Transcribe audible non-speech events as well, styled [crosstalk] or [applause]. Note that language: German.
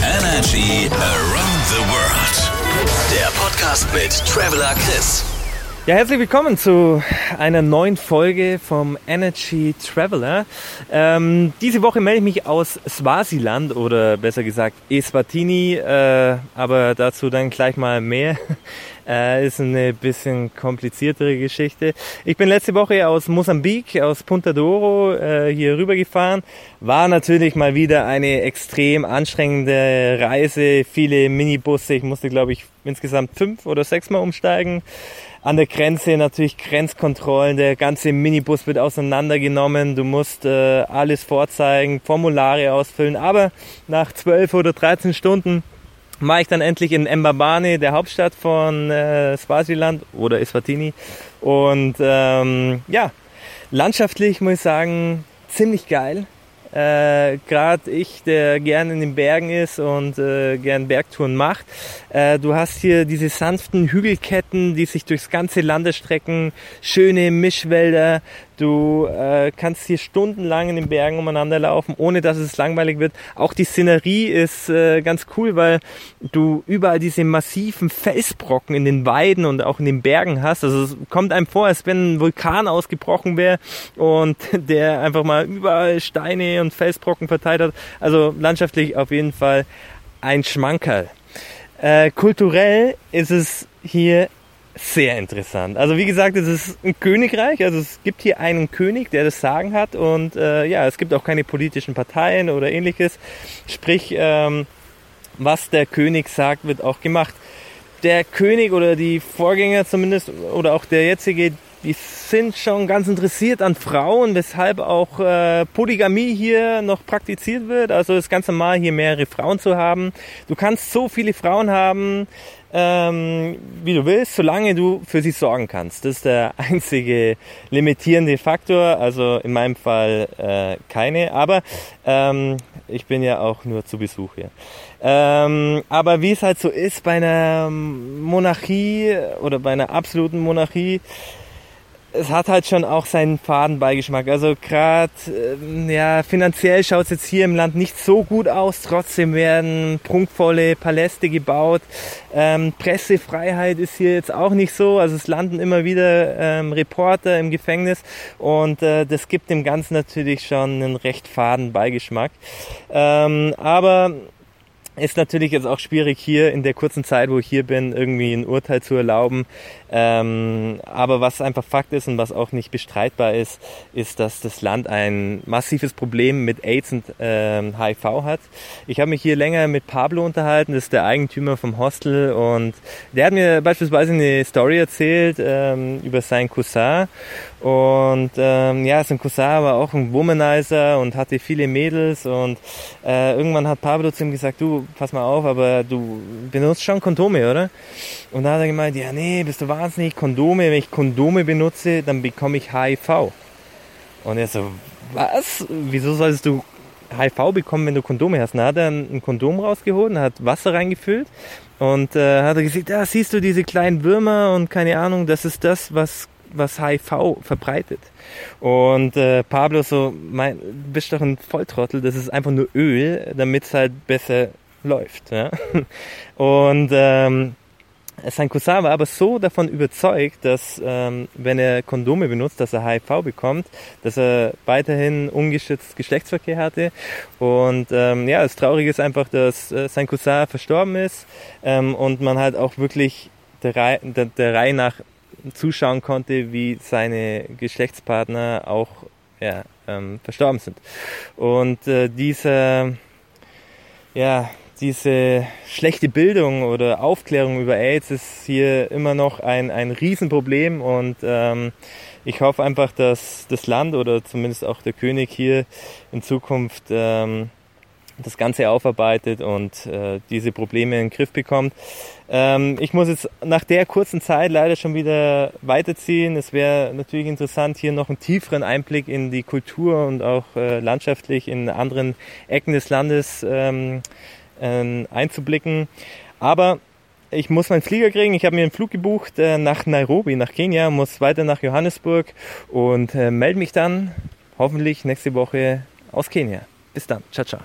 Energy Around the World. Der Podcast mit Traveler Chris. Ja, herzlich willkommen zu einer neuen Folge vom Energy Traveler. Ähm, diese Woche melde ich mich aus Swasiland oder besser gesagt Eswatini, äh, aber dazu dann gleich mal mehr. [laughs] Äh, ist eine bisschen kompliziertere Geschichte. Ich bin letzte Woche aus Mosambik, aus Punta Doro äh, hier rübergefahren. War natürlich mal wieder eine extrem anstrengende Reise. Viele Minibusse. Ich musste, glaube ich, insgesamt fünf oder sechs Mal umsteigen. An der Grenze natürlich Grenzkontrollen. Der ganze Minibus wird auseinandergenommen. Du musst äh, alles vorzeigen, Formulare ausfüllen. Aber nach zwölf oder dreizehn Stunden war ich dann endlich in Mbabane, der Hauptstadt von äh, Swasiland oder Eswatini. Und ähm, ja, landschaftlich muss ich sagen, ziemlich geil. Äh, Gerade ich, der gern in den Bergen ist und äh, gern Bergtouren macht. Äh, du hast hier diese sanften Hügelketten, die sich durchs ganze Land erstrecken, schöne Mischwälder. Du äh, kannst hier stundenlang in den Bergen umeinander laufen, ohne dass es langweilig wird. Auch die Szenerie ist äh, ganz cool, weil du überall diese massiven Felsbrocken in den Weiden und auch in den Bergen hast. Also es kommt einem vor, als wenn ein Vulkan ausgebrochen wäre und [laughs] der einfach mal überall Steine und Felsbrocken verteilt hat. Also landschaftlich auf jeden Fall ein Schmankerl. Äh, kulturell ist es hier sehr interessant. Also wie gesagt, es ist ein Königreich, also es gibt hier einen König, der das Sagen hat und äh, ja, es gibt auch keine politischen Parteien oder ähnliches. Sprich, ähm, was der König sagt, wird auch gemacht. Der König oder die Vorgänger zumindest oder auch der jetzige, die sind schon ganz interessiert an Frauen, weshalb auch äh, Polygamie hier noch praktiziert wird. Also ist ganz normal, hier mehrere Frauen zu haben. Du kannst so viele Frauen haben, ähm, wie du willst, solange du für sie sorgen kannst. Das ist der [laughs] einzige limitierende Faktor. Also in meinem Fall äh, keine, aber ähm, ich bin ja auch nur zu Besuch hier. Ähm, aber wie es halt so ist bei einer Monarchie oder bei einer absoluten Monarchie, es hat halt schon auch seinen Fadenbeigeschmack. Also gerade ähm, ja, finanziell schaut es jetzt hier im Land nicht so gut aus. Trotzdem werden prunkvolle Paläste gebaut. Ähm, Pressefreiheit ist hier jetzt auch nicht so. Also es landen immer wieder ähm, Reporter im Gefängnis und äh, das gibt dem Ganzen natürlich schon einen recht faden Beigeschmack. Ähm, aber ist natürlich jetzt auch schwierig hier in der kurzen Zeit, wo ich hier bin, irgendwie ein Urteil zu erlauben. Ähm, aber was einfach Fakt ist und was auch nicht bestreitbar ist, ist, dass das Land ein massives Problem mit AIDS und ähm, HIV hat. Ich habe mich hier länger mit Pablo unterhalten, das ist der Eigentümer vom Hostel und der hat mir beispielsweise eine Story erzählt ähm, über seinen Cousin und ähm, ja, sein Cousin war auch ein Womanizer und hatte viele Mädels und äh, irgendwann hat Pablo zu ihm gesagt, du, pass mal auf, aber du benutzt schon Kondome, oder? Und da hat er gemeint, ja, nee, bist du wahnsinnig, Kondome, wenn ich Kondome benutze, dann bekomme ich HIV. Und er so, was? Wieso solltest du HIV bekommen, wenn du Kondome hast? Dann hat er ein Kondom rausgeholt und hat Wasser reingefüllt und äh, hat er gesagt, ja, siehst du diese kleinen Würmer und keine Ahnung, das ist das, was was HIV verbreitet. Und äh, Pablo so, mein, bist doch ein Volltrottel, das ist einfach nur Öl, damit es halt besser läuft. Ja? [laughs] Und ähm, sein Cousin war aber so davon überzeugt, dass ähm, wenn er Kondome benutzt, dass er HIV bekommt, dass er weiterhin ungeschützt Geschlechtsverkehr hatte. Und ähm, ja, das Traurige ist einfach, dass äh, sein Cousin verstorben ist ähm, und man halt auch wirklich der, Reihe, der, der Reihe nach zuschauen konnte, wie seine Geschlechtspartner auch ja, ähm, verstorben sind. Und äh, dieser, ja, diese schlechte Bildung oder Aufklärung über AIDS ist hier immer noch ein, ein Riesenproblem und ähm, ich hoffe einfach, dass das Land oder zumindest auch der König hier in Zukunft ähm, das Ganze aufarbeitet und äh, diese Probleme in den Griff bekommt. Ähm, ich muss jetzt nach der kurzen Zeit leider schon wieder weiterziehen. Es wäre natürlich interessant, hier noch einen tieferen Einblick in die Kultur und auch äh, landschaftlich in anderen Ecken des Landes ähm, äh, einzublicken. Aber ich muss meinen Flieger kriegen. Ich habe mir einen Flug gebucht äh, nach Nairobi, nach Kenia, muss weiter nach Johannesburg und äh, melde mich dann hoffentlich nächste Woche aus Kenia. Bis dann. Ciao, ciao.